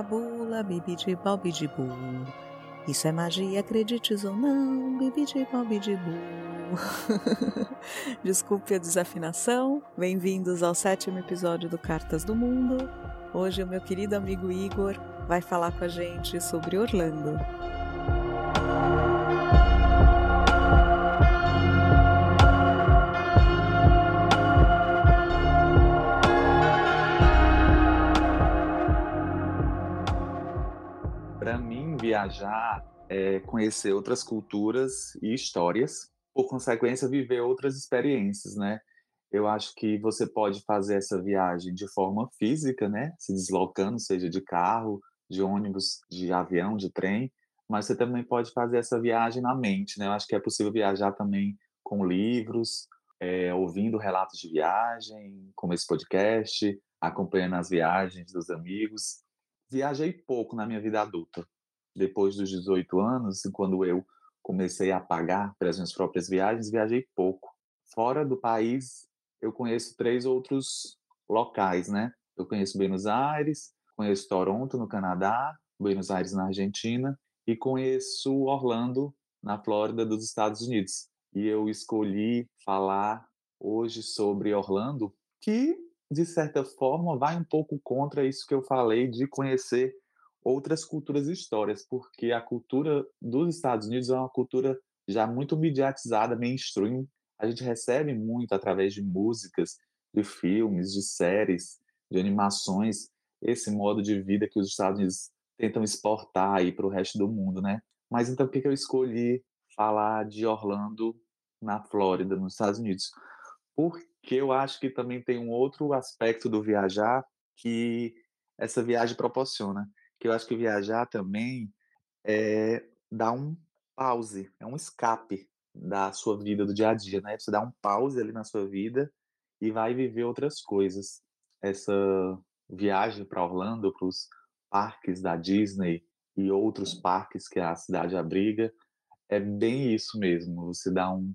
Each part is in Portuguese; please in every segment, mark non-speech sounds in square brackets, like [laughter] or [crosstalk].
Mexicabula, bibidi bibidi-bu. Isso é magia, acredites ou não, bibidi bibidi-bu. [laughs] Desculpe a desafinação. Bem-vindos ao sétimo episódio do Cartas do Mundo. Hoje o meu querido amigo Igor vai falar com a gente sobre Orlando. Viajar é conhecer outras culturas e histórias, por consequência, viver outras experiências, né? Eu acho que você pode fazer essa viagem de forma física, né? Se deslocando, seja de carro, de ônibus, de avião, de trem, mas você também pode fazer essa viagem na mente, né? Eu acho que é possível viajar também com livros, é, ouvindo relatos de viagem, como esse podcast, acompanhando as viagens dos amigos. Viajei pouco na minha vida adulta, depois dos 18 anos, quando eu comecei a pagar pelas minhas próprias viagens, viajei pouco. Fora do país, eu conheço três outros locais, né? Eu conheço Buenos Aires, conheço Toronto, no Canadá, Buenos Aires, na Argentina, e conheço Orlando, na Flórida, dos Estados Unidos. E eu escolhi falar hoje sobre Orlando, que, de certa forma, vai um pouco contra isso que eu falei de conhecer outras culturas e histórias, porque a cultura dos Estados Unidos é uma cultura já muito mediatizada, mainstream. A gente recebe muito através de músicas, de filmes, de séries, de animações, esse modo de vida que os Estados Unidos tentam exportar aí para o resto do mundo, né? Mas então por que eu escolhi falar de Orlando na Flórida, nos Estados Unidos? Porque eu acho que também tem um outro aspecto do viajar que essa viagem proporciona que eu acho que viajar também é dar um pause, é um escape da sua vida do dia a dia, né? Você dá um pause ali na sua vida e vai viver outras coisas. Essa viagem para Orlando, para os parques da Disney e outros parques que a cidade abriga, é bem isso mesmo. Você dá um,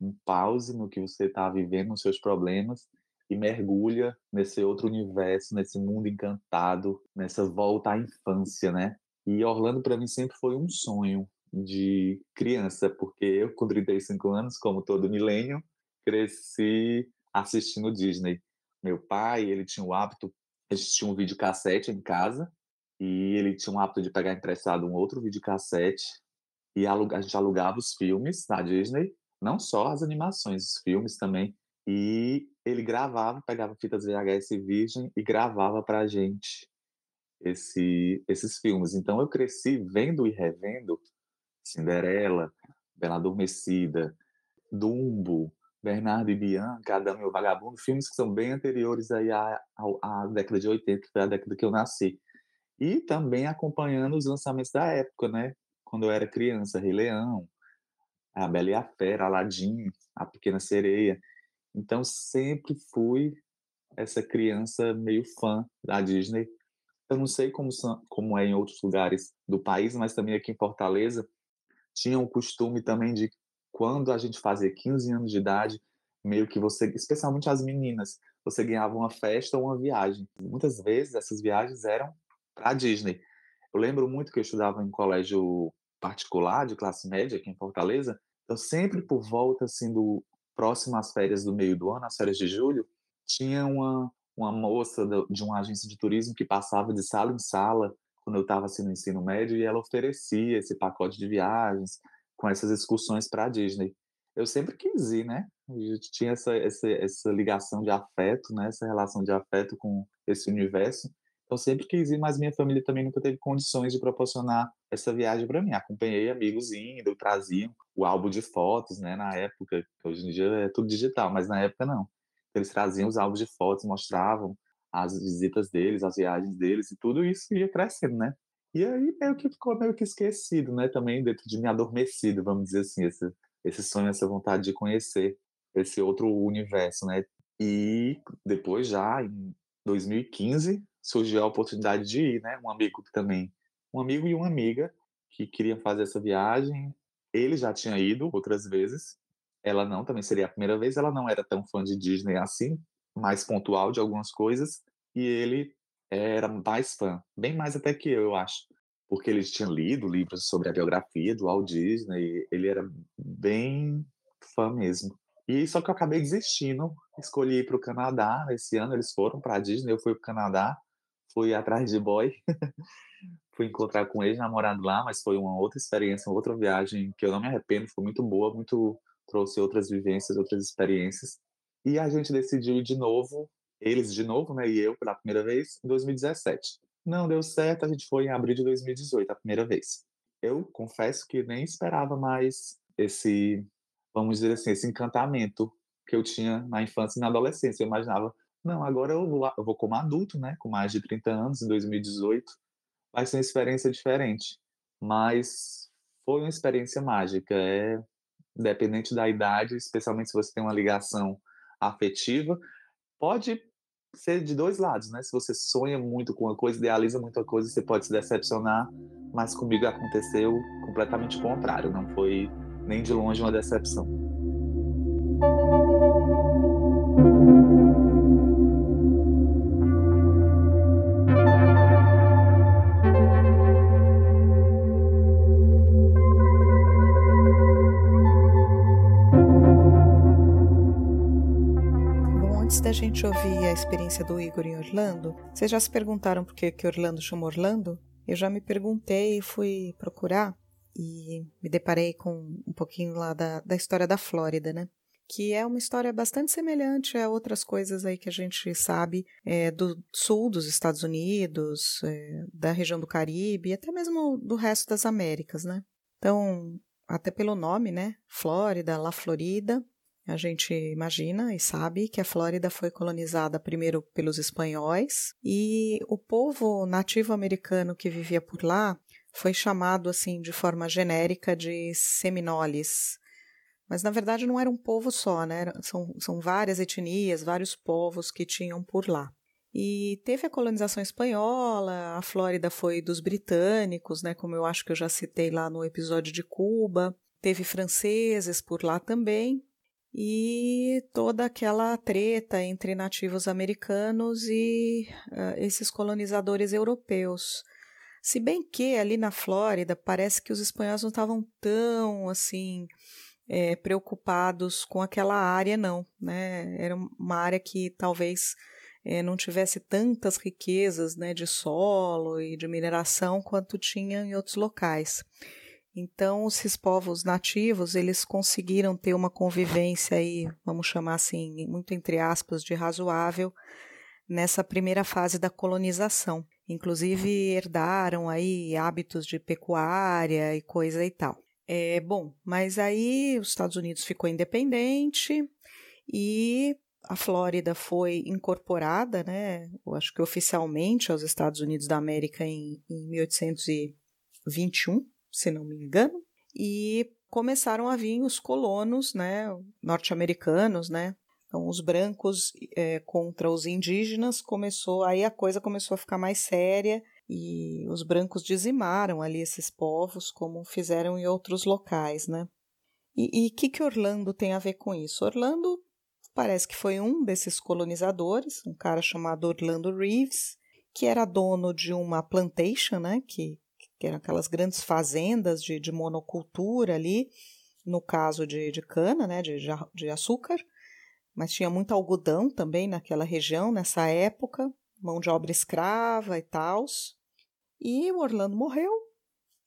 um pause no que você está vivendo, nos seus problemas, e mergulha nesse outro universo, nesse mundo encantado, nessa volta à infância, né? E Orlando para mim sempre foi um sonho de criança, porque eu com 35 anos, como todo milênio, cresci assistindo Disney. Meu pai, ele tinha o hábito, a gente tinha um videocassete em casa, e ele tinha o hábito de pegar emprestado um outro videocassete e a gente alugava os filmes na Disney, não só as animações, os filmes também. E ele gravava, pegava fitas VHS virgem e gravava para a gente esse, esses filmes. Então eu cresci vendo e revendo Cinderela, Bela Adormecida, Dumbo, Bernardo e Bianca, Adão e o Vagabundo, filmes que são bem anteriores aí à, à, à década de 80, que foi a década que eu nasci. E também acompanhando os lançamentos da época, né? Quando eu era criança, Rei Leão, A Bela e a Fera, Aladdin, A Pequena Sereia. Então sempre fui essa criança meio fã da Disney. Eu não sei como, são, como é em outros lugares do país, mas também aqui em Fortaleza tinha um costume também de quando a gente fazia 15 anos de idade, meio que você, especialmente as meninas, você ganhava uma festa ou uma viagem. Muitas vezes essas viagens eram para Disney. Eu lembro muito que eu estudava em colégio particular de classe média aqui em Fortaleza. Eu sempre por volta assim do próximo às férias do meio do ano, às férias de julho, tinha uma, uma moça de uma agência de turismo que passava de sala em sala quando eu estava assim, no ensino médio e ela oferecia esse pacote de viagens com essas excursões para a Disney. Eu sempre quis ir, né? Gente tinha essa, essa, essa ligação de afeto, né? essa relação de afeto com esse universo. Eu sempre quis ir, mas minha família também nunca teve condições de proporcionar essa viagem para mim. Acompanhei amigos indo, traziam o álbum de fotos, né, na época, hoje em dia é tudo digital, mas na época não. Eles traziam os álbuns de fotos, mostravam as visitas deles, as viagens deles, e tudo isso ia crescendo, né? E aí meio que ficou meio que esquecido, né, também dentro de mim adormecido, vamos dizer assim, esse, esse sonho, essa vontade de conhecer esse outro universo, né? E depois já, em 2015, surgiu a oportunidade de ir, né? Um amigo também, um amigo e uma amiga que queriam fazer essa viagem. Ele já tinha ido outras vezes. Ela não, também seria a primeira vez. Ela não era tão fã de Disney assim, mais pontual de algumas coisas. E ele era mais fã, bem mais até que eu, eu acho, porque ele tinha lido livros sobre a biografia do Walt Disney, ele era bem fã mesmo. E só que eu acabei desistindo, escolhi ir para o Canadá, esse ano eles foram para a Disney, eu fui para o Canadá, fui atrás de boy, [laughs] fui encontrar com ele namorado lá, mas foi uma outra experiência, uma outra viagem que eu não me arrependo, foi muito boa, muito trouxe outras vivências, outras experiências. E a gente decidiu ir de novo, eles de novo, né, e eu pela primeira vez, em 2017. Não deu certo, a gente foi em abril de 2018, a primeira vez. Eu confesso que nem esperava mais esse, vamos dizer assim, esse encantamento que eu tinha na infância e na adolescência. Eu imaginava, não, agora eu vou, eu vou como adulto, né, com mais de 30 anos, em 2018, vai ser uma experiência diferente. Mas foi uma experiência mágica, é independente da idade, especialmente se você tem uma ligação afetiva, pode ser de dois lados, né? Se você sonha muito com uma coisa, idealiza muito a coisa, você pode se decepcionar, mas comigo aconteceu completamente o contrário, não foi nem de longe uma decepção. Da gente ouvir a experiência do Igor em Orlando, vocês já se perguntaram por que, que Orlando chama Orlando? Eu já me perguntei e fui procurar e me deparei com um pouquinho lá da, da história da Flórida, né? Que é uma história bastante semelhante a outras coisas aí que a gente sabe é, do sul dos Estados Unidos, é, da região do Caribe até mesmo do resto das Américas, né? Então, até pelo nome, né? Flórida, La Florida, a gente imagina e sabe que a Flórida foi colonizada primeiro pelos espanhóis e o povo nativo americano que vivia por lá foi chamado assim de forma genérica de seminoles. Mas na verdade não era um povo só, né? São, são várias etnias, vários povos que tinham por lá. E teve a colonização espanhola, a Flórida foi dos britânicos, né? Como eu acho que eu já citei lá no episódio de Cuba. Teve franceses por lá também e toda aquela treta entre nativos americanos e uh, esses colonizadores europeus. Se bem que ali na Flórida parece que os espanhóis não estavam tão assim é, preocupados com aquela área, não. Né? Era uma área que talvez é, não tivesse tantas riquezas né, de solo e de mineração quanto tinha em outros locais. Então, esses povos nativos, eles conseguiram ter uma convivência aí, vamos chamar assim, muito entre aspas, de razoável nessa primeira fase da colonização. Inclusive herdaram aí hábitos de pecuária e coisa e tal. É, bom, mas aí os Estados Unidos ficou independente e a Flórida foi incorporada, né, eu acho que oficialmente aos Estados Unidos da América em, em 1821 se não me engano, e começaram a vir os colonos, né, norte-americanos, né, então os brancos é, contra os indígenas começou, aí a coisa começou a ficar mais séria e os brancos dizimaram ali esses povos como fizeram em outros locais, né. E o que, que Orlando tem a ver com isso? Orlando parece que foi um desses colonizadores, um cara chamado Orlando Reeves, que era dono de uma plantation, né, que que eram aquelas grandes fazendas de, de monocultura ali, no caso de, de cana, né, de, de açúcar, mas tinha muito algodão também naquela região, nessa época, mão de obra escrava e tal. E o Orlando morreu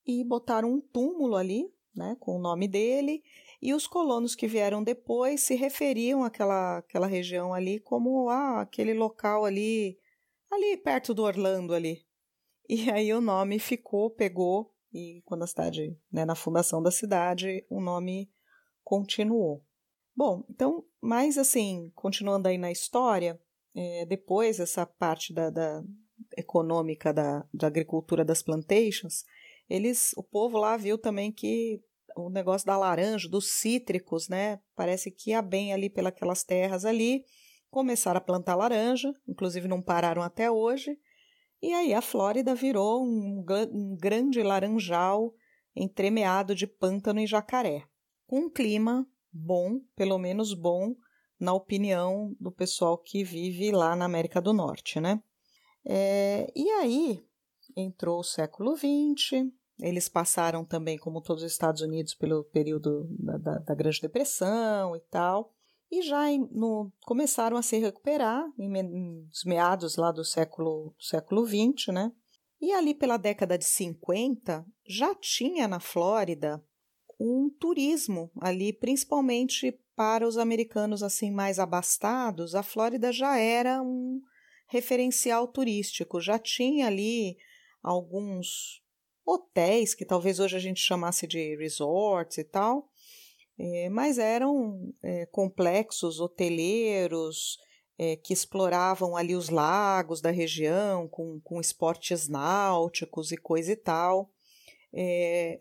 e botaram um túmulo ali, né, com o nome dele, e os colonos que vieram depois se referiam àquela, àquela região ali como ah, aquele local ali, ali perto do Orlando ali, e aí o nome ficou, pegou, e quando a cidade, né, na fundação da cidade, o nome continuou. Bom, então, mais assim, continuando aí na história, é, depois essa parte da, da econômica da, da agricultura das plantations, eles, o povo lá viu também que o negócio da laranja, dos cítricos, né, parece que ia bem ali pelas terras ali, começaram a plantar laranja, inclusive não pararam até hoje, e aí a Flórida virou um, um grande laranjal entremeado de pântano e jacaré, com um clima bom, pelo menos bom, na opinião do pessoal que vive lá na América do Norte, né? É, e aí entrou o século XX, eles passaram também, como todos os Estados Unidos, pelo período da, da, da Grande Depressão e tal, e já no, começaram a se recuperar nos meados lá do século, século XX, né? E ali pela década de 50 já tinha na Flórida um turismo ali, principalmente para os americanos assim mais abastados. A Flórida já era um referencial turístico, já tinha ali alguns hotéis que talvez hoje a gente chamasse de resorts e tal, é, mas eram é, complexos hoteleiros é, que exploravam ali os lagos da região com, com esportes náuticos e coisa e tal.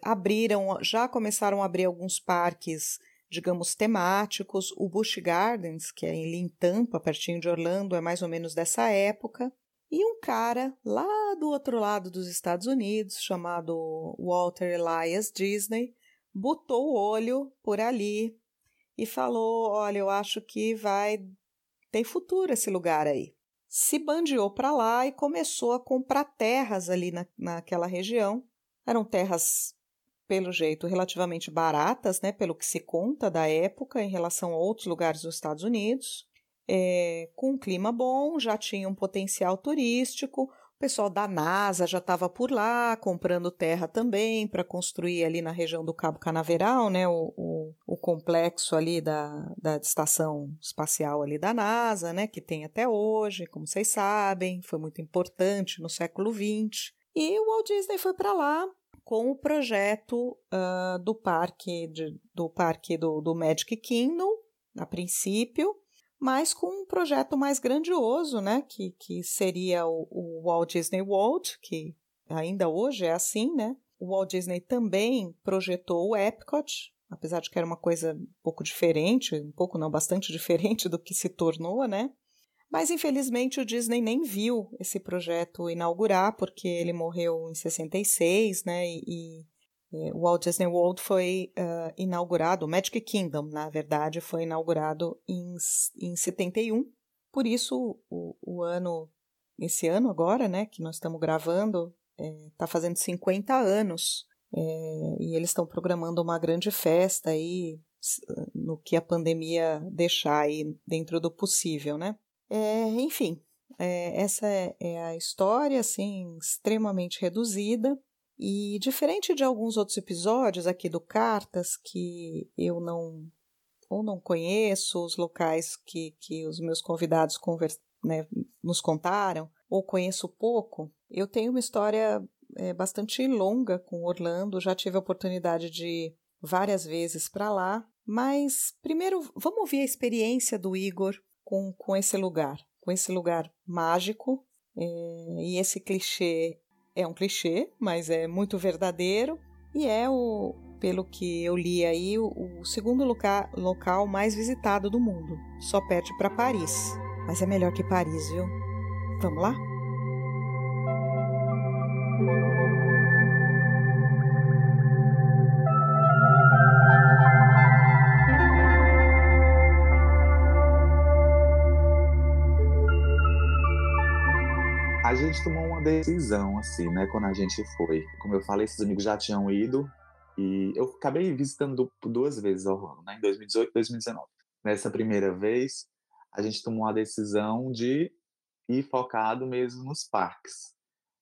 Abriram, já começaram a abrir alguns parques, digamos, temáticos. O Busch Gardens, que é em Tampa, pertinho de Orlando, é mais ou menos dessa época. E um cara lá do outro lado dos Estados Unidos, chamado Walter Elias Disney, botou o olho por ali e falou: Olha, eu acho que vai tem futuro esse lugar aí. Se bandeou para lá e começou a comprar terras ali na, naquela região. Eram terras, pelo jeito, relativamente baratas, né, pelo que se conta da época em relação a outros lugares dos Estados Unidos. É, com um clima bom, já tinha um potencial turístico, pessoal da NASA já estava por lá comprando terra também para construir ali na região do Cabo Canaveral, né, o, o, o, complexo ali da, da estação espacial ali da NASA, né, que tem até hoje, como vocês sabem, foi muito importante no século XX. E o Walt Disney foi para lá com o projeto uh, do parque de, do parque do, do Magic Kingdom, a princípio, mas com um projeto mais grandioso, né, que, que seria o, o Walt Disney World, que ainda hoje é assim, né? O Walt Disney também projetou o Epcot, apesar de que era uma coisa um pouco diferente, um pouco não, bastante [laughs] diferente do que se tornou, né? Mas infelizmente o Disney nem viu esse projeto inaugurar, porque ele morreu em 66, né? E, o Walt Disney World foi uh, inaugurado, o Magic Kingdom, na verdade, foi inaugurado em, em 71. Por isso, o, o ano, esse ano agora, né, que nós estamos gravando, está é, fazendo 50 anos. É, e eles estão programando uma grande festa aí, no que a pandemia deixar aí dentro do possível, né? É, enfim, é, essa é, é a história, assim, extremamente reduzida. E diferente de alguns outros episódios aqui do Cartas, que eu não ou não conheço os locais que, que os meus convidados né, nos contaram, ou conheço pouco, eu tenho uma história é, bastante longa com Orlando, já tive a oportunidade de ir várias vezes para lá, mas primeiro vamos ouvir a experiência do Igor com, com esse lugar, com esse lugar mágico, é, e esse clichê é um clichê, mas é muito verdadeiro e é o, pelo que eu li aí, o, o segundo loca, local mais visitado do mundo. Só perde para Paris, mas é melhor que Paris, viu? Vamos lá? Gente tomou uma decisão, assim, né, quando a gente foi. Como eu falei, esses amigos já tinham ido e eu acabei visitando duas vezes Orlando, né, em 2018 e 2019. Nessa primeira vez, a gente tomou a decisão de ir focado mesmo nos parques.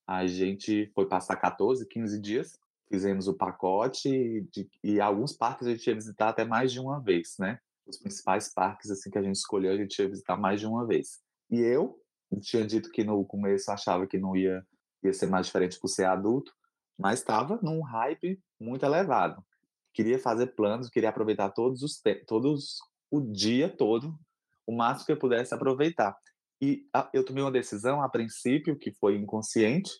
A gente foi passar 14, 15 dias, fizemos o pacote de, e alguns parques a gente ia visitar até mais de uma vez, né? Os principais parques assim que a gente escolheu, a gente ia visitar mais de uma vez. E eu tinha dito que no começo achava que não ia, ia ser mais diferente por ser adulto, mas estava num hype muito elevado. Queria fazer planos, queria aproveitar todos os todos o dia todo, o máximo que eu pudesse aproveitar. E a, eu tomei uma decisão a princípio que foi inconsciente,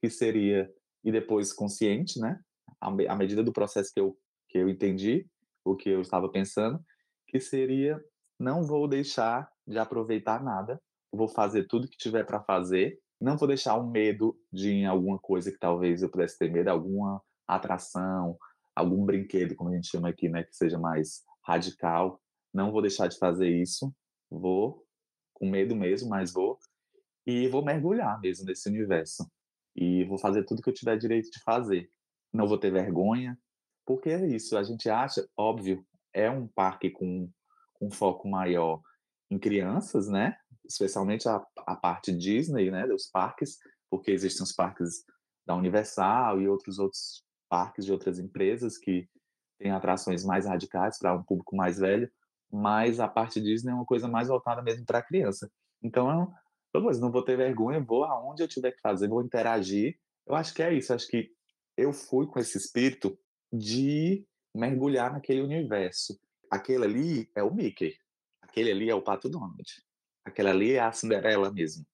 que seria e depois consciente, né? À medida do processo que eu que eu entendi o que eu estava pensando, que seria não vou deixar de aproveitar nada vou fazer tudo que tiver para fazer. Não vou deixar o medo de alguma coisa que talvez eu pudesse ter medo, alguma atração, algum brinquedo, como a gente chama aqui, né, que seja mais radical. Não vou deixar de fazer isso. Vou com medo mesmo, mas vou. e vou mergulhar mesmo nesse universo. E vou fazer tudo que eu tiver direito de fazer. Não vou ter vergonha, porque é isso, a gente acha, óbvio, é um parque com um foco maior em crianças, né? Especialmente a, a parte Disney, né? Dos parques, porque existem os parques da Universal e outros outros parques de outras empresas que têm atrações mais radicais para um público mais velho, mas a parte Disney é uma coisa mais voltada mesmo para criança. Então, eu não vou ter vergonha, vou aonde eu tiver que fazer, vou interagir. Eu acho que é isso, acho que eu fui com esse espírito de mergulhar naquele universo. Aquele ali é o Mickey, aquele ali é o Pato Donald, aquele ali é a Cinderela mesmo.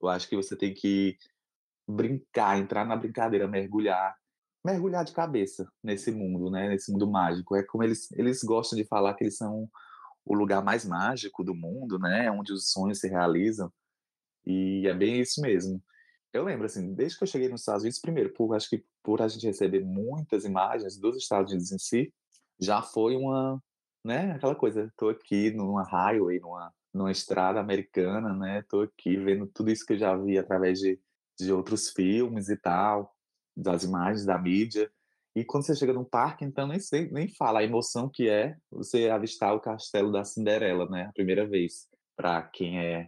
Eu acho que você tem que brincar, entrar na brincadeira, mergulhar, mergulhar de cabeça nesse mundo, né? Nesse mundo mágico. É como eles eles gostam de falar que eles são o lugar mais mágico do mundo, né? Onde os sonhos se realizam. E é bem isso mesmo. Eu lembro, assim, desde que eu cheguei nos Estados Unidos, primeiro, por, acho que por a gente receber muitas imagens dos Estados Unidos em si, já foi uma, né, aquela coisa, tô aqui numa highway, numa, numa estrada americana, né, tô aqui vendo tudo isso que eu já vi através de, de outros filmes e tal, das imagens da mídia, e quando você chega num parque, então nem sei, nem fala a emoção que é você avistar o castelo da Cinderela, né, a primeira vez, para quem é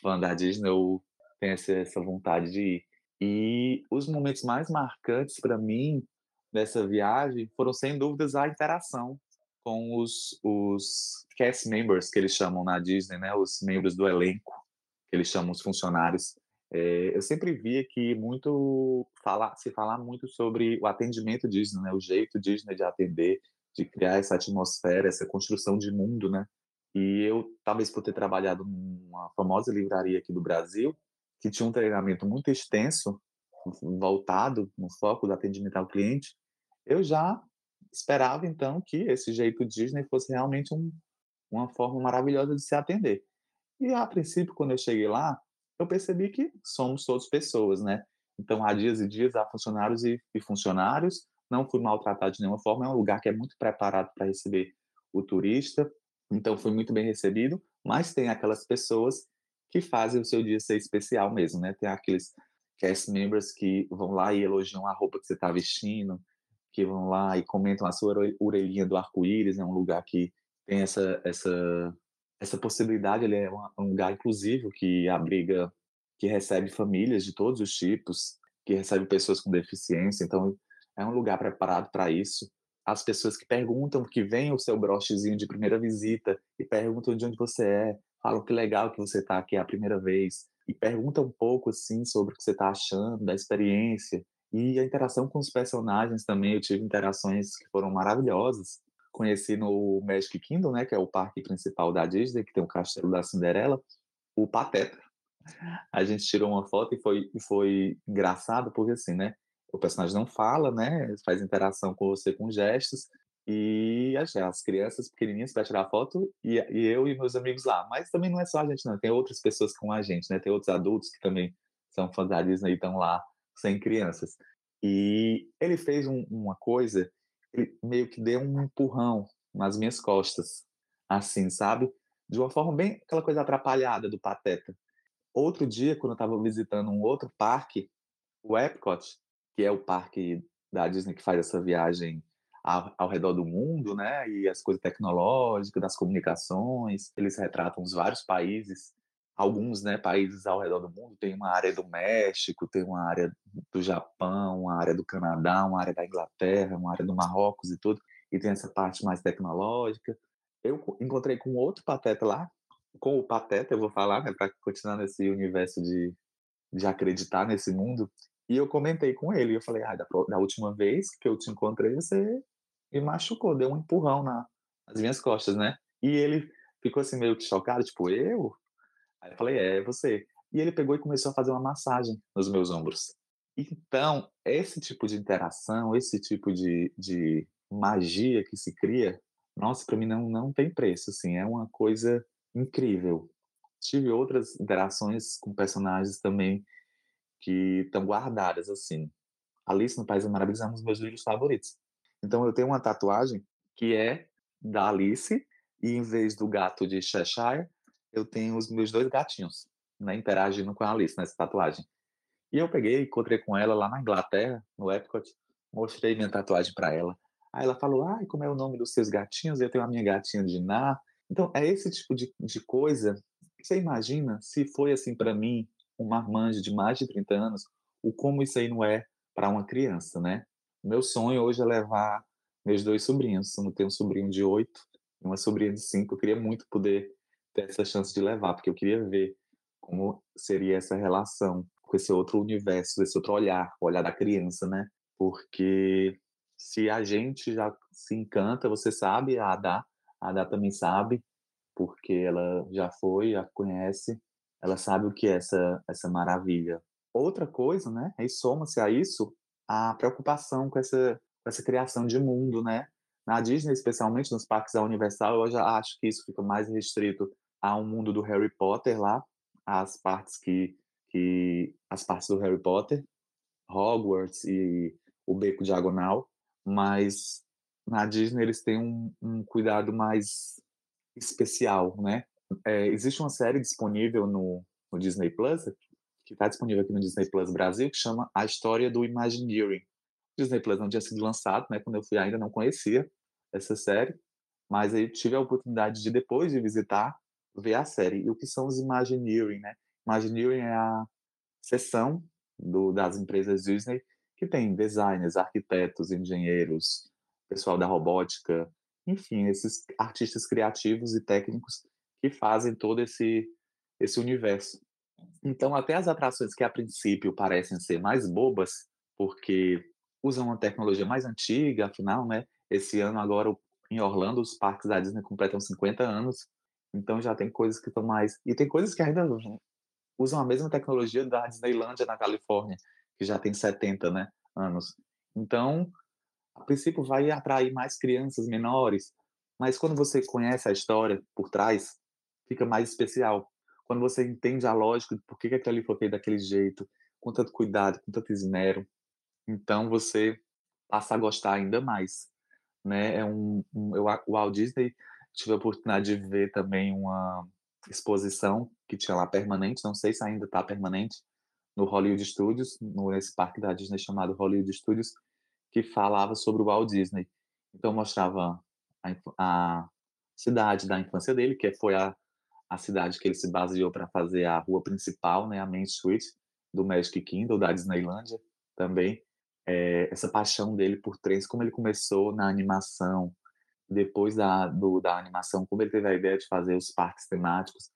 fã da Disney ou tem essa, essa vontade de ir. E os momentos mais marcantes para mim dessa viagem foram, sem dúvidas, a interação com os, os cast members, que eles chamam na Disney, né? Os membros do elenco, que eles chamam os funcionários. É, eu sempre via que muito falar, se falar muito sobre o atendimento Disney, né? O jeito Disney de atender, de criar essa atmosfera, essa construção de mundo, né? E eu, talvez por ter trabalhado numa famosa livraria aqui do Brasil, que tinha um treinamento muito extenso, voltado no foco do atendimento ao cliente, eu já esperava então que esse jeito Disney fosse realmente um, uma forma maravilhosa de se atender. E a princípio, quando eu cheguei lá, eu percebi que somos todos pessoas, né? Então, há dias e dias, há funcionários e, e funcionários. Não fui maltratado de nenhuma forma. É um lugar que é muito preparado para receber o turista. Então foi muito bem recebido, mas tem aquelas pessoas que fazem o seu dia ser especial mesmo, né? Tem aqueles cast members que vão lá e elogiam a roupa que você está vestindo, que vão lá e comentam a sua orelhinha do arco-íris, é um lugar que tem essa essa essa possibilidade, ele é um lugar inclusivo que abriga, que recebe famílias de todos os tipos, que recebe pessoas com deficiência, então é um lugar preparado para isso. As pessoas que perguntam, que vêm o seu brochezinho de primeira visita e perguntam de onde você é, falam que legal que você está aqui a primeira vez e perguntam um pouco assim sobre o que você está achando da experiência e a interação com os personagens também. Eu tive interações que foram maravilhosas. Conheci no Magic Kingdom, né, que é o parque principal da Disney, que tem o Castelo da Cinderela, o Pateta. A gente tirou uma foto e foi, foi engraçado porque assim, né? o personagem não fala, né? Faz interação com você com gestos. E as, as crianças pequenininhas para tirar foto e, e, eu e meus amigos lá. Mas também não é só a gente, não. Tem outras pessoas com a gente, né? Tem outros adultos que também são fãs da Disney e estão lá sem crianças. E ele fez um, uma coisa, ele meio que deu um empurrão nas minhas costas, assim, sabe? De uma forma bem aquela coisa atrapalhada do Pateta. Outro dia, quando eu estava visitando um outro parque, o Epcot, que é o parque da Disney que faz essa viagem ao, ao, redor do mundo, né? E as coisas tecnológicas, das comunicações, eles retratam os vários países, alguns, né, países ao redor do mundo. Tem uma área do México, tem uma área do Japão, uma área do Canadá, uma área da Inglaterra, uma área do Marrocos e tudo. E tem essa parte mais tecnológica. Eu encontrei com outro pateta lá, com o pateta, eu vou falar, né, para continuar nesse universo de de acreditar nesse mundo, e eu comentei com ele, eu falei, ah, da, da, última vez que eu te encontrei, você me machucou, deu um empurrão na, nas minhas costas, né? E ele ficou assim meio que chocado, tipo, eu? Aí eu falei, é, você. E ele pegou e começou a fazer uma massagem nos meus ombros. Então, esse tipo de interação, esse tipo de, de magia que se cria, nossa, para mim não, não tem preço, assim, é uma coisa incrível. Tive outras interações com personagens também que estão guardadas assim. Alice no País das Maravilhas é um dos meus livros favoritos. Então eu tenho uma tatuagem que é da Alice e em vez do gato de Cheshire, eu tenho os meus dois gatinhos. né, interagindo com a Alice nessa tatuagem. E eu peguei, encontrei com ela lá na Inglaterra, no Epcot, mostrei minha tatuagem para ela. Aí ela falou, ai, como é o nome dos seus gatinhos? Eu tenho a minha gatinha de Ná. Então, é esse tipo de, de coisa você imagina se foi assim para mim, um marmanjo de mais de 30 anos, o como isso aí não é para uma criança, né? Meu sonho hoje é levar meus dois sobrinhos. Eu tenho um sobrinho de oito e uma sobrinha de cinco. Eu queria muito poder ter essa chance de levar, porque eu queria ver como seria essa relação com esse outro universo, esse outro olhar, o olhar da criança, né? Porque se a gente já se encanta, você sabe, a Adá, a Adá também sabe, porque ela já foi, a conhece, ela sabe o que é essa, essa maravilha. Outra coisa, né, e soma-se a isso a preocupação com essa, com essa criação de mundo, né? Na Disney, especialmente nos parques da Universal, eu já acho que isso fica mais restrito a um mundo do Harry Potter lá, as partes que, que as partes do Harry Potter, Hogwarts e o Beco Diagonal, mas na Disney eles têm um, um cuidado mais especial, né? É, existe uma série disponível no, no Disney Plus, que está disponível aqui no Disney Plus Brasil, que chama A História do Imagineering. O Disney Plus não tinha sido lançado, né? Quando eu fui ainda não conhecia essa série, mas aí tive a oportunidade de depois de visitar ver a série. E o que são os Imagineering, né? Imagineering é a seção do, das empresas Disney que tem designers, arquitetos, engenheiros, pessoal da robótica, enfim, esses artistas criativos e técnicos que fazem todo esse esse universo. Então, até as atrações que a princípio parecem ser mais bobas, porque usam uma tecnologia mais antiga, afinal, né? Esse ano agora em Orlando os parques da Disney completam 50 anos, então já tem coisas que estão mais e tem coisas que ainda usam a mesma tecnologia da Disneylandia na Califórnia, que já tem 70 né, anos. Então, a princípio vai atrair mais crianças menores, mas quando você conhece a história por trás, fica mais especial. Quando você entende a lógica de por que, que aquilo ali foi feito daquele jeito, com tanto cuidado, com tanto esmero, então você passa a gostar ainda mais. Né? É um, um eu, o Walt Disney tive a oportunidade de ver também uma exposição que tinha lá permanente, não sei se ainda está permanente, no Hollywood Studios, nesse parque da Disney chamado Hollywood Studios, que falava sobre o Walt Disney. Então mostrava a, a cidade da infância dele, que foi a, a cidade que ele se baseou para fazer a rua principal, né, a Main Street do Magic Kingdom, da Disneylândia também. É, essa paixão dele por trens, como ele começou na animação, depois da, do, da animação, como ele teve a ideia de fazer os parques temáticos.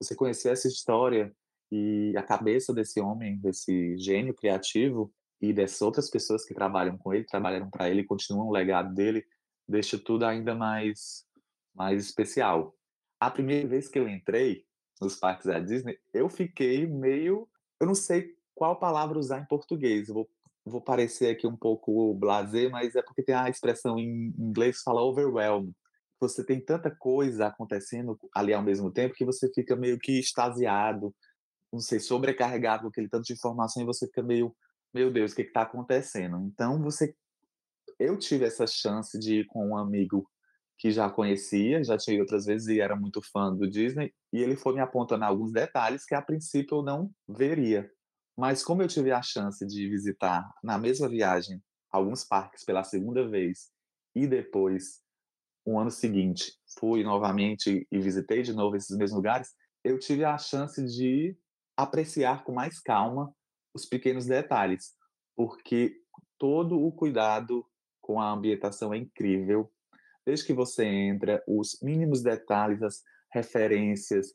Você conhecer essa história e a cabeça desse homem, desse gênio criativo e dessas outras pessoas que trabalham com ele, trabalharam para ele, continuam o legado dele, deixa tudo ainda mais mais especial. A primeira vez que eu entrei nos parques da Disney, eu fiquei meio, eu não sei qual palavra usar em português. Eu vou vou parecer aqui um pouco blasé, mas é porque tem a expressão em inglês que fala overwhelm. Você tem tanta coisa acontecendo ali ao mesmo tempo que você fica meio que extasiado, não sei, sobrecarregado com aquele tanto de informação e você fica meio, meu Deus, o que está acontecendo? Então você, eu tive essa chance de ir com um amigo que já conhecia, já tinha ido outras vezes e era muito fã do Disney, e ele foi me apontando alguns detalhes que a princípio eu não veria. Mas como eu tive a chance de visitar na mesma viagem alguns parques pela segunda vez e depois, um ano seguinte, fui novamente e visitei de novo esses mesmos lugares, eu tive a chance de apreciar com mais calma os pequenos detalhes, porque todo o cuidado com a ambientação é incrível. Desde que você entra, os mínimos detalhes, as referências,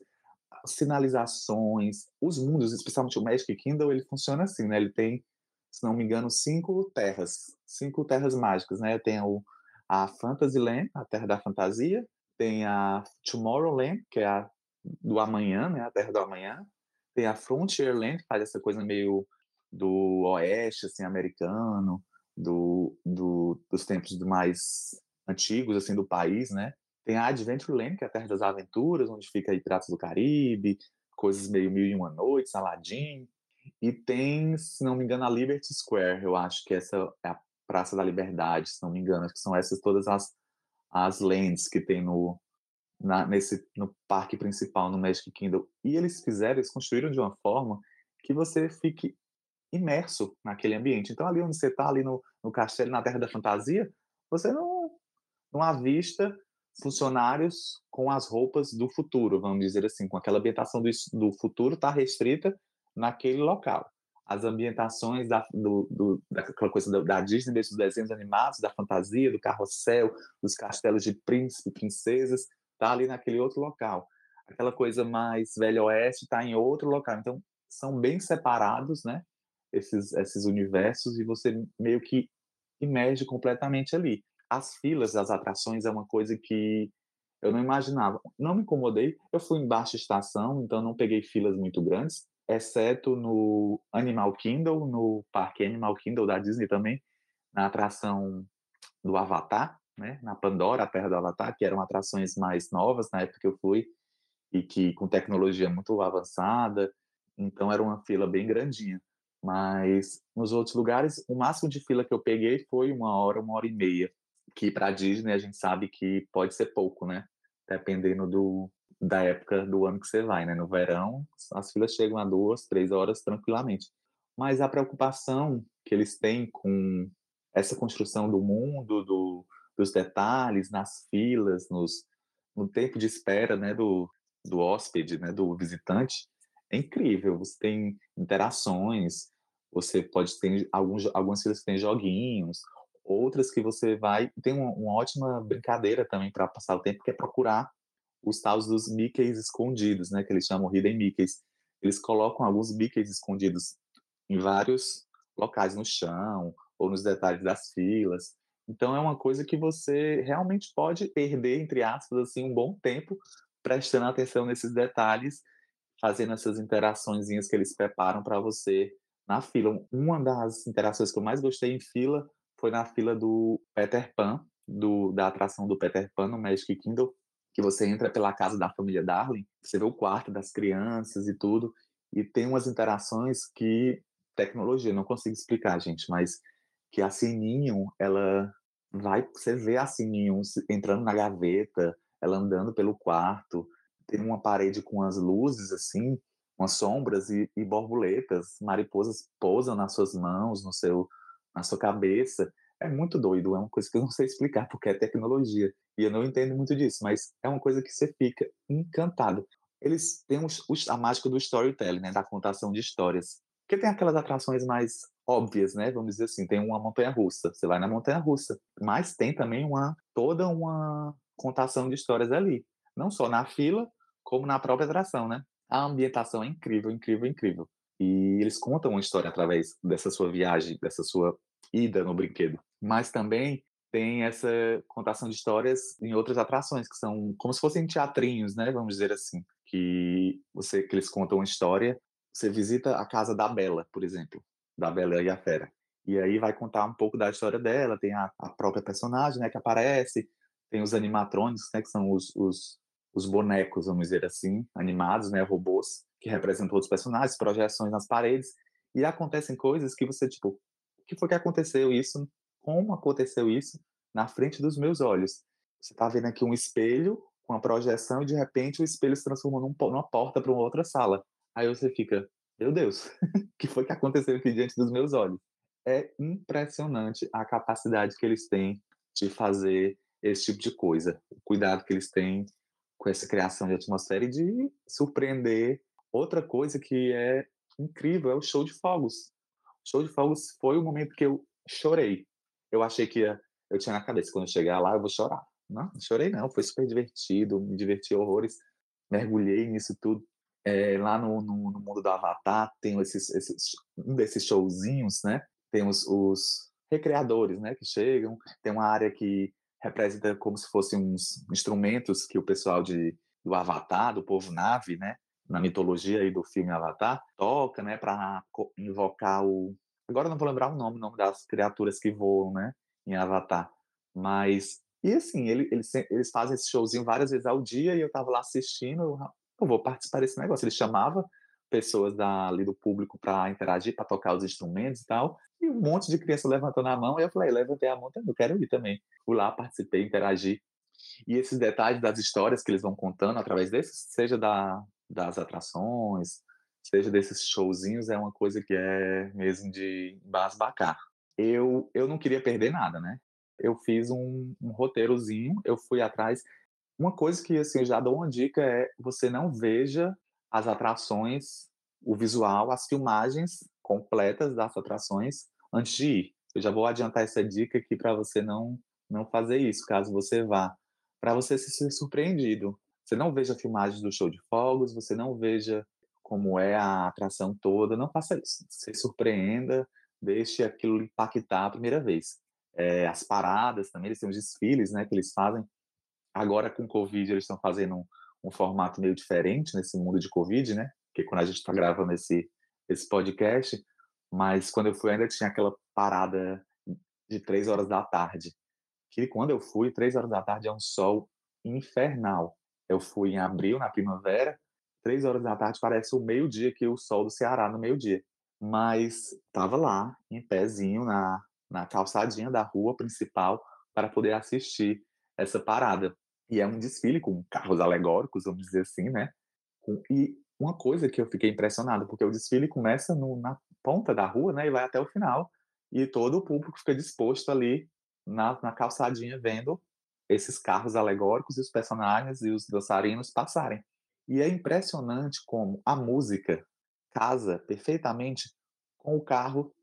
sinalizações, os mundos, especialmente o Magic Kingdom, ele funciona assim, né? Ele tem, se não me engano, cinco terras, cinco terras mágicas, né? Tem o, a Fantasyland, a Terra da Fantasia, tem a Tomorrowland, que é a do amanhã, né? A Terra do Amanhã, tem a Frontierland, que faz essa coisa meio do oeste, assim, americano, do, do, dos tempos mais antigos, assim, do país, né? Tem a Adventureland, que é a Terra das Aventuras, onde fica aí Piratas do Caribe, coisas meio Mil e Uma Noites, Aladdin. E tem, se não me engano, a Liberty Square, eu acho que essa é a Praça da Liberdade, se não me engano. Acho que são essas todas as, as lands que tem no, na, nesse, no parque principal, no Magic Kingdom. E eles fizeram, eles construíram de uma forma que você fique imerso naquele ambiente. Então, ali onde você está, ali no, no castelo, na Terra da Fantasia, você não, não avista funcionários com as roupas do futuro, vamos dizer assim, com aquela ambientação do, do futuro está restrita naquele local. As ambientações da, do, do, daquela coisa da, da, Disney, desses desenhos animados, da fantasia, do carrossel, dos castelos de príncipe, princesas, está ali naquele outro local. Aquela coisa mais velho oeste está em outro local. Então, são bem separados, né? Esses, esses universos e você meio que imerge completamente ali. As filas das atrações é uma coisa que eu não imaginava. Não me incomodei. Eu fui em baixa estação, então não peguei filas muito grandes, exceto no Animal Kingdom, no parque Animal Kingdom da Disney também, na atração do Avatar, né? Na Pandora, a Terra do Avatar, que eram atrações mais novas na época que eu fui e que com tecnologia muito avançada. Então era uma fila bem grandinha. Mas nos outros lugares, o máximo de fila que eu peguei foi uma hora, uma hora e meia. Que para Disney a gente sabe que pode ser pouco, né? Dependendo do, da época do ano que você vai, né? No verão, as filas chegam a duas, três horas tranquilamente. Mas a preocupação que eles têm com essa construção do mundo, do, dos detalhes, nas filas, nos, no tempo de espera, né? Do, do hóspede, né? Do visitante, é incrível. Você tem interações, você pode ter alguns, algumas filas que tem joguinhos, outras que você vai. Tem uma, uma ótima brincadeira também para passar o tempo, que é procurar os tais dos Mickeys escondidos, né? Que eles chamam Hidden Mickeys. Eles colocam alguns Mickeys escondidos em vários locais no chão ou nos detalhes das filas. Então é uma coisa que você realmente pode perder, entre aspas, assim, um bom tempo prestando atenção nesses detalhes, fazendo essas interações que eles preparam para você na fila. Uma das interações que eu mais gostei em fila foi na fila do Peter Pan, do, da atração do Peter Pan no Magic Kingdom, que você entra pela casa da família Darling, você vê o quarto das crianças e tudo, e tem umas interações que tecnologia, não consigo explicar, gente, mas que a Sininho, ela vai, você vê a Sininho entrando na gaveta, ela andando pelo quarto, tem uma parede com as luzes assim, umas sombras e, e, borboletas, mariposas pousam nas suas mãos, no seu, na sua cabeça. É muito doido, é uma coisa que eu não sei explicar porque é tecnologia e eu não entendo muito disso, mas é uma coisa que você fica encantado. Eles têm os, os, a mágica do storytelling, né, da contação de histórias. Porque tem aquelas atrações mais óbvias, né? Vamos dizer assim, tem uma montanha russa, você vai na montanha russa, mas tem também uma toda uma contação de histórias ali, não só na fila, como na própria atração, né? A ambientação é incrível, incrível, incrível. E eles contam uma história através dessa sua viagem, dessa sua ida no brinquedo. Mas também tem essa contação de histórias em outras atrações, que são como se fossem teatrinhos, né? Vamos dizer assim. Que, você, que eles contam uma história. Você visita a casa da Bela, por exemplo. Da Bela e a Fera. E aí vai contar um pouco da história dela. Tem a, a própria personagem, né? Que aparece. Tem os animatrônicos, né? Que são os, os os bonecos, vamos dizer assim, animados, né, robôs, que representam outros personagens, projeções nas paredes, e acontecem coisas que você, tipo, o que foi que aconteceu isso? Como aconteceu isso na frente dos meus olhos? Você tá vendo aqui um espelho com a projeção e de repente o espelho se transformou num, numa porta para uma outra sala. Aí você fica, meu Deus, o [laughs] que foi que aconteceu aqui diante dos meus olhos? É impressionante a capacidade que eles têm de fazer esse tipo de coisa, o cuidado que eles têm com essa criação de atmosfera e de surpreender. Outra coisa que é incrível é o show de fogos. O show de fogos foi o momento que eu chorei. Eu achei que ia, eu tinha na cabeça, quando eu chegar lá, eu vou chorar. Não, não chorei não, foi super divertido, me diverti horrores, mergulhei nisso tudo. É, lá no, no, no, mundo do Avatar tem esses, esses, um desses showzinhos, né? Tem os, os recreadores, né? Que chegam, tem uma área que representa como se fossem uns instrumentos que o pessoal de, do Avatar, do povo Nave, né, na mitologia aí do filme Avatar, toca, né, para invocar o agora não vou lembrar o nome, o nome das criaturas que voam, né, em Avatar, mas e assim, ele, eles, eles fazem esse showzinho várias vezes ao dia e eu tava lá assistindo, eu, eu vou participar desse negócio. Ele chamava pessoas ali do público para interagir, para tocar os instrumentos e tal. E um monte de criança levantando a mão, e eu falei, levantei a mão, eu quero ir também. Fui lá, participei, interagi. E esses detalhes das histórias que eles vão contando através desses, seja da, das atrações, seja desses showzinhos, é uma coisa que é mesmo de basbacar. Eu, eu não queria perder nada, né? Eu fiz um, um roteirozinho, eu fui atrás. Uma coisa que assim, eu já dou uma dica é você não veja as atrações, o visual, as filmagens completas das atrações antes de ir. Eu já vou adiantar essa dica aqui para você não não fazer isso, caso você vá, para você se ser surpreendido. Você não veja filmagens do show de fogos, você não veja como é a atração toda, não faça isso. Se surpreenda, deixe aquilo impactar a primeira vez. É, as paradas também, eles têm os desfiles, né, que eles fazem. Agora com o Covid eles estão fazendo um, um formato meio diferente nesse mundo de Covid, né? Porque quando a gente está gravando esse, esse podcast, mas quando eu fui ainda tinha aquela parada de três horas da tarde. Que quando eu fui, três horas da tarde é um sol infernal. Eu fui em abril, na primavera, três horas da tarde parece o meio-dia que o sol do Ceará no meio-dia. Mas estava lá, em pezinho, na, na calçadinha da rua principal, para poder assistir essa parada. E é um desfile com carros alegóricos, vamos dizer assim, né? E uma coisa que eu fiquei impressionado, porque o desfile começa no, na ponta da rua, né? E vai até o final. E todo o público fica disposto ali na, na calçadinha vendo esses carros alegóricos e os personagens e os dançarinos passarem. E é impressionante como a música casa perfeitamente com o carro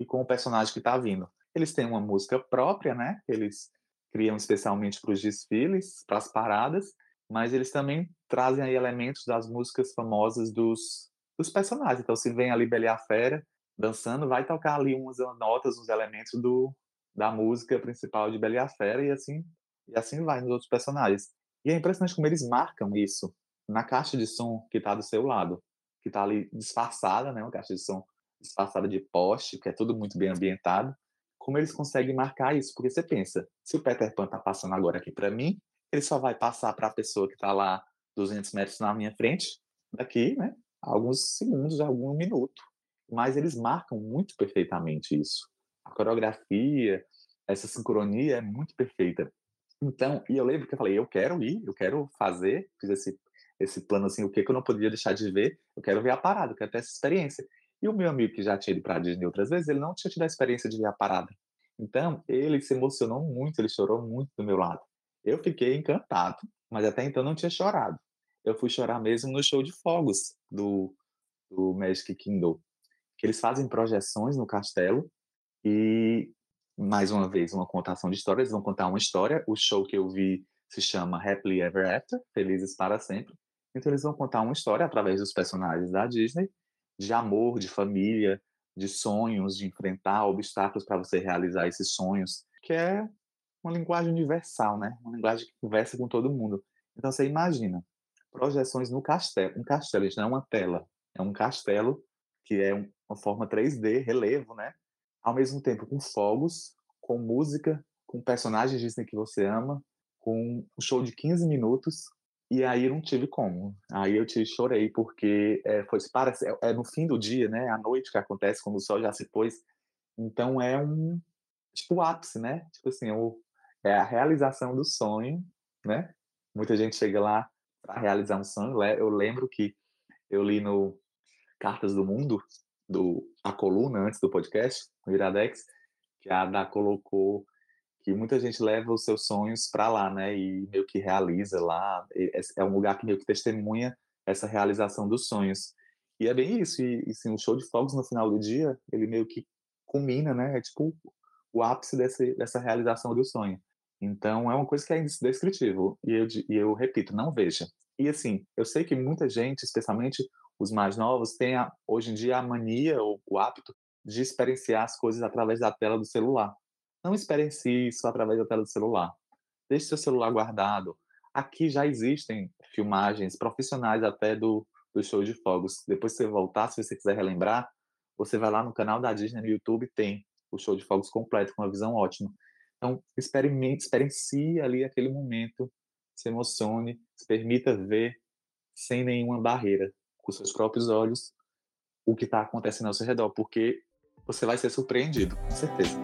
e com o personagem que está vindo. Eles têm uma música própria, né? Eles criam especialmente para os desfiles, para as paradas, mas eles também trazem aí elementos das músicas famosas dos, dos personagens. Então, se vem ali Bela a Fera dançando, vai tocar ali umas notas, uns elementos do, da música principal de Bela e a Fera, e assim, e assim vai nos outros personagens. E é impressionante como eles marcam isso na caixa de som que está do seu lado, que está ali disfarçada, né, uma caixa de som disfarçada de poste, que é tudo muito bem ambientado. Como eles conseguem marcar isso? Porque você pensa, se o Peter Pan está passando agora aqui para mim, ele só vai passar para a pessoa que está lá 200 metros na minha frente, daqui, né, alguns segundos, algum minuto. Mas eles marcam muito perfeitamente isso. A coreografia, essa sincronia é muito perfeita. Então, e eu lembro que eu falei, eu quero ir, eu quero fazer, fiz esse, esse plano assim, o que, que eu não podia deixar de ver, eu quero ver a parada, eu quero ter essa experiência. E o meu amigo que já tinha ido para Disney outras vezes, ele não tinha tido a experiência de ver a parada. Então, ele se emocionou muito, ele chorou muito do meu lado. Eu fiquei encantado, mas até então não tinha chorado. Eu fui chorar mesmo no show de fogos do, do Magic Kingdom, que eles fazem projeções no castelo e mais uma vez, uma contação de histórias. Eles vão contar uma história. O show que eu vi se chama Happily Ever After, Felizes para Sempre. Então, eles vão contar uma história através dos personagens da Disney, de amor, de família, de sonhos, de enfrentar obstáculos para você realizar esses sonhos, que é uma linguagem universal, né? Uma linguagem que conversa com todo mundo. Então, você imagina projeções no castelo. Um castelo, isso não é uma tela, é um castelo que é uma forma 3D, relevo, né? Ao mesmo tempo com fogos, com música, com personagens Disney que você ama, com um show de 15 minutos, e aí não tive como. Aí eu te chorei, porque é, foi, parece, é, é, no fim do dia, né? À noite que acontece, quando o sol já se pôs. Então é um, tipo, o ápice, né? Tipo assim, o, é a realização do sonho, né? Muita gente chega lá para realizar um sonho. Eu lembro que eu li no Cartas do Mundo, do a coluna antes do podcast, no Iradex, que a Ada colocou que muita gente leva os seus sonhos para lá, né? E meio que realiza lá. É um lugar que meio que testemunha essa realização dos sonhos. E é bem isso. E, e sim, o show de fogos no final do dia, ele meio que culmina, né? É tipo o ápice desse, dessa realização do sonho. Então, é uma coisa que é indescritível. E eu, e eu repito, não veja. E assim, eu sei que muita gente, especialmente os mais novos têm a, hoje em dia a mania ou o hábito de experienciar as coisas através da tela do celular. Não experiencie isso através da tela do celular. Deixe seu celular guardado. Aqui já existem filmagens profissionais até do, do show de fogos. Depois que você voltar, se você quiser relembrar, você vai lá no canal da Disney no YouTube, tem o show de fogos completo, com uma visão ótima. Então, experimente, experiencie ali aquele momento, se emocione, se permita ver sem nenhuma barreira com seus próprios olhos o que está acontecendo ao seu redor, porque você vai ser surpreendido, com certeza.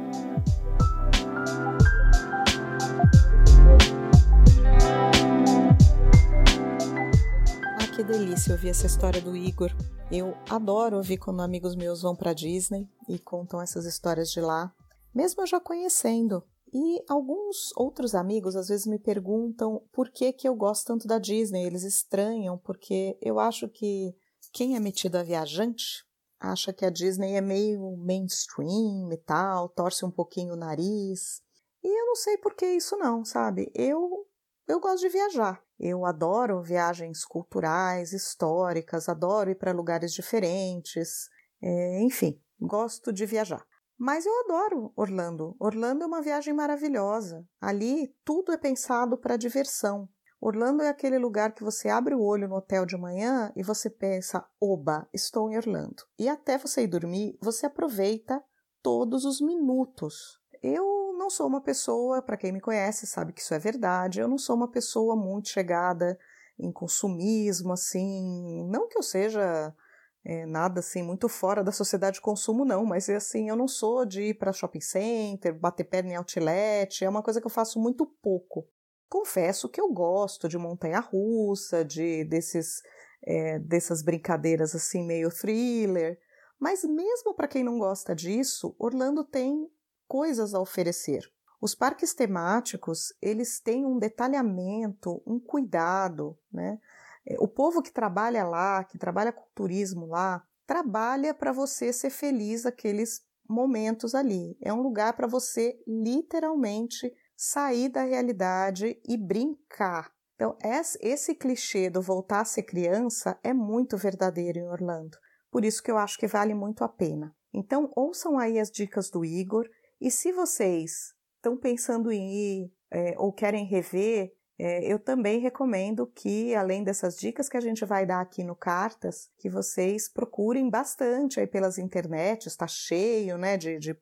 Ah, que delícia ouvir essa história do Igor. Eu adoro ouvir quando amigos meus vão para Disney e contam essas histórias de lá, mesmo eu já conhecendo. E alguns outros amigos às vezes me perguntam por que, que eu gosto tanto da Disney. Eles estranham, porque eu acho que quem é metido a viajante acha que a Disney é meio mainstream e tal, torce um pouquinho o nariz. E eu não sei por que isso não, sabe? Eu eu gosto de viajar. Eu adoro viagens culturais, históricas, adoro ir para lugares diferentes. É, enfim, gosto de viajar. Mas eu adoro Orlando. Orlando é uma viagem maravilhosa. Ali tudo é pensado para diversão. Orlando é aquele lugar que você abre o olho no hotel de manhã e você pensa: oba, estou em Orlando. E até você ir dormir, você aproveita todos os minutos. Eu não sou uma pessoa, para quem me conhece sabe que isso é verdade, eu não sou uma pessoa muito chegada em consumismo, assim. Não que eu seja é, nada assim muito fora da sociedade de consumo, não, mas assim, eu não sou de ir para shopping center, bater perna em outlet, é uma coisa que eu faço muito pouco. Confesso que eu gosto de montanha russa, de desses é, dessas brincadeiras assim meio thriller, mas mesmo para quem não gosta disso, Orlando tem coisas a oferecer. Os parques temáticos, eles têm um detalhamento, um cuidado, né? É, o povo que trabalha lá, que trabalha com turismo lá, trabalha para você ser feliz aqueles momentos ali. É um lugar para você literalmente sair da realidade e brincar. Então, esse clichê do voltar a ser criança é muito verdadeiro em Orlando. Por isso que eu acho que vale muito a pena. Então, ouçam aí as dicas do Igor. E se vocês estão pensando em ir é, ou querem rever, é, eu também recomendo que, além dessas dicas que a gente vai dar aqui no Cartas, que vocês procurem bastante aí pelas internets, está cheio né, de, de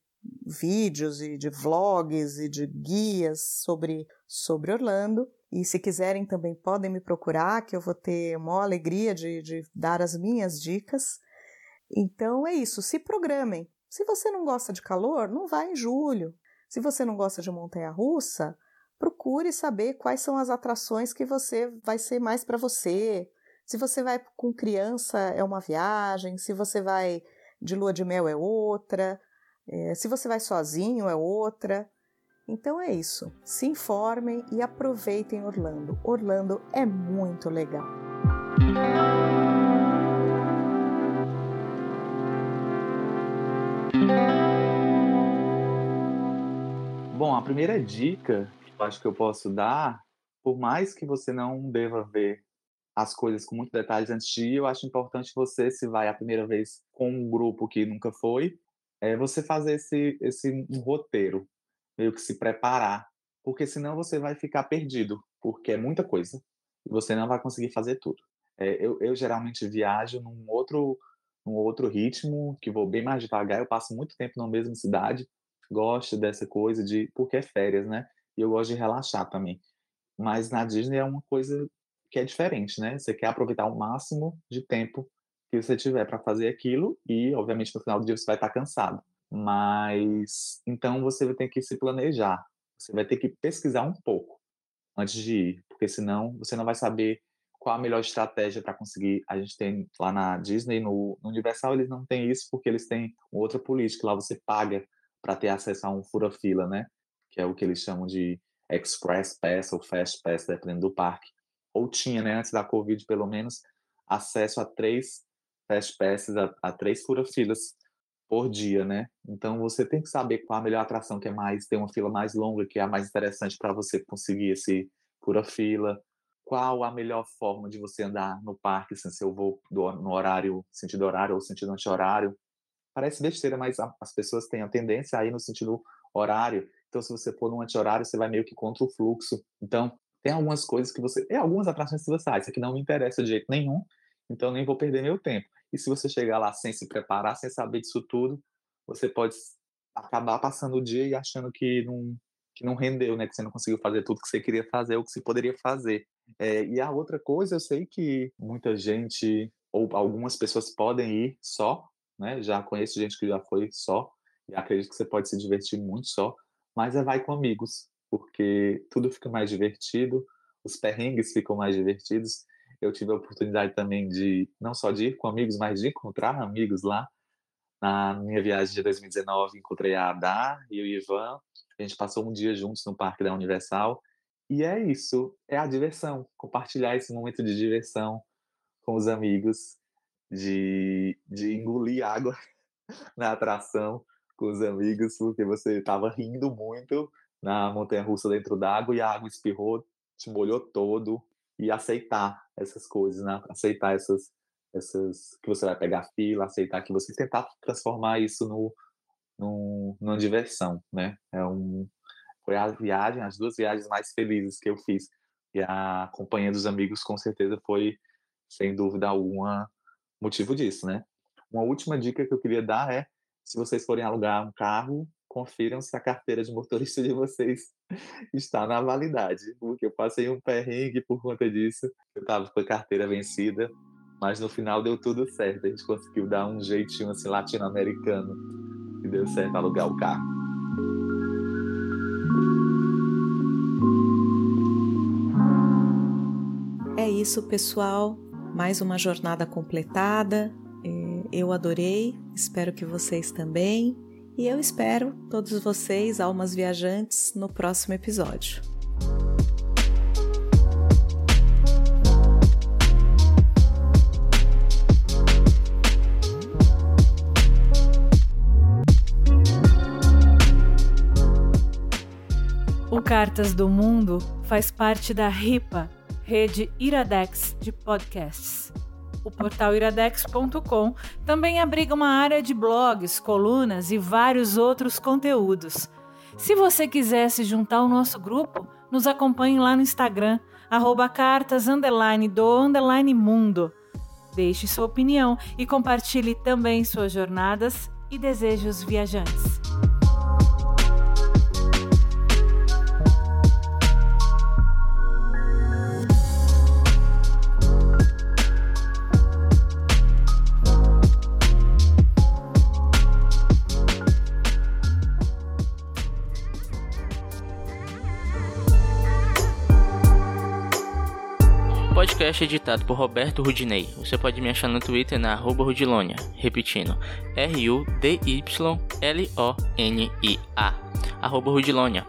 vídeos e de vlogs e de guias sobre, sobre Orlando. E se quiserem também podem me procurar, que eu vou ter uma alegria de, de dar as minhas dicas. Então é isso, se programem. Se você não gosta de calor, não vá em julho. Se você não gosta de montanha russa, procure saber quais são as atrações que você vai ser mais para você. Se você vai com criança, é uma viagem, se você vai de lua de mel, é outra, é, se você vai sozinho, é outra. Então é isso. Se informem e aproveitem Orlando. Orlando é muito legal. Bom, a primeira dica acho que eu posso dar, por mais que você não deva ver as coisas com muitos detalhes antes de ir, eu acho importante você, se vai a primeira vez com um grupo que nunca foi, é você fazer esse, esse um roteiro, meio que se preparar, porque senão você vai ficar perdido, porque é muita coisa e você não vai conseguir fazer tudo. É, eu, eu geralmente viajo num outro, num outro ritmo, que vou bem mais devagar, eu passo muito tempo na mesma cidade, gosto dessa coisa de, porque é férias, né? e eu gosto de relaxar também. Mas na Disney é uma coisa que é diferente, né? Você quer aproveitar o máximo de tempo que você tiver para fazer aquilo e, obviamente, no final do dia você vai estar cansado. Mas então você vai ter que se planejar. Você vai ter que pesquisar um pouco antes de ir, porque senão você não vai saber qual a melhor estratégia para conseguir. A gente tem lá na Disney, no, no, Universal, eles não têm isso porque eles têm outra política. Lá você paga para ter acesso a um fura-fila, né? que é o que eles chamam de Express Pass ou Fast Pass, dependendo do parque. Ou tinha, né, antes da Covid, pelo menos, acesso a três Fast Passes, a, a três fura-filas por dia, né? Então você tem que saber qual a melhor atração que é mais, tem uma fila mais longa, que é a mais interessante para você conseguir esse fura-fila. Qual a melhor forma de você andar no parque, assim, se eu vou no horário, sentido horário ou sentido anti-horário. Parece besteira, mas a, as pessoas têm a tendência a ir no sentido horário então, se você for num anti-horário, você vai meio que contra o fluxo. Então, tem algumas coisas que você. Tem algumas atrações que você ah, isso aqui não me interessa de jeito nenhum, então nem vou perder meu tempo. E se você chegar lá sem se preparar, sem saber disso tudo, você pode acabar passando o dia e achando que não, que não rendeu, né? Que você não conseguiu fazer tudo que você queria fazer ou que você poderia fazer. É, e a outra coisa, eu sei que muita gente, ou algumas pessoas podem ir só, né? Já conheço gente que já foi só, e acredito que você pode se divertir muito só mas é vai com amigos, porque tudo fica mais divertido, os perrengues ficam mais divertidos. Eu tive a oportunidade também de, não só de ir com amigos, mas de encontrar amigos lá. Na minha viagem de 2019, encontrei a Adá e o Ivan. A gente passou um dia juntos no Parque da Universal. E é isso, é a diversão. Compartilhar esse momento de diversão com os amigos, de, de engolir água [laughs] na atração com os amigos, porque você estava rindo muito na montanha russa dentro d'água e a água espirrou, te molhou todo e aceitar essas coisas, né? Aceitar essas essas que você vai pegar fila, aceitar que você tentar transformar isso no, no numa diversão, né? É um foi a viagem, as duas viagens mais felizes que eu fiz. E a companhia dos amigos com certeza foi sem dúvida alguma motivo disso, né? Uma última dica que eu queria dar é se vocês forem alugar um carro, confiram se a carteira de motorista de vocês [laughs] está na validade, porque eu passei um perrengue por conta disso. Eu estava com a carteira vencida, mas no final deu tudo certo. A gente conseguiu dar um jeitinho assim latino-americano e deu certo alugar o carro. É isso, pessoal. Mais uma jornada completada. É, eu adorei, espero que vocês também. E eu espero todos vocês, almas viajantes, no próximo episódio. O Cartas do Mundo faz parte da RIPA, rede Iradex de podcasts. O portal iradex.com também abriga uma área de blogs, colunas e vários outros conteúdos. Se você quiser se juntar ao nosso grupo, nos acompanhe lá no Instagram, arroba cartas underline do underline mundo. Deixe sua opinião e compartilhe também suas jornadas e desejos viajantes. Podcast editado por Roberto Rudinei. Você pode me achar no Twitter na arroba Rudilonia. Repetindo, R-U-D-Y-L-O-N-I-A. Arroba Rudilonia.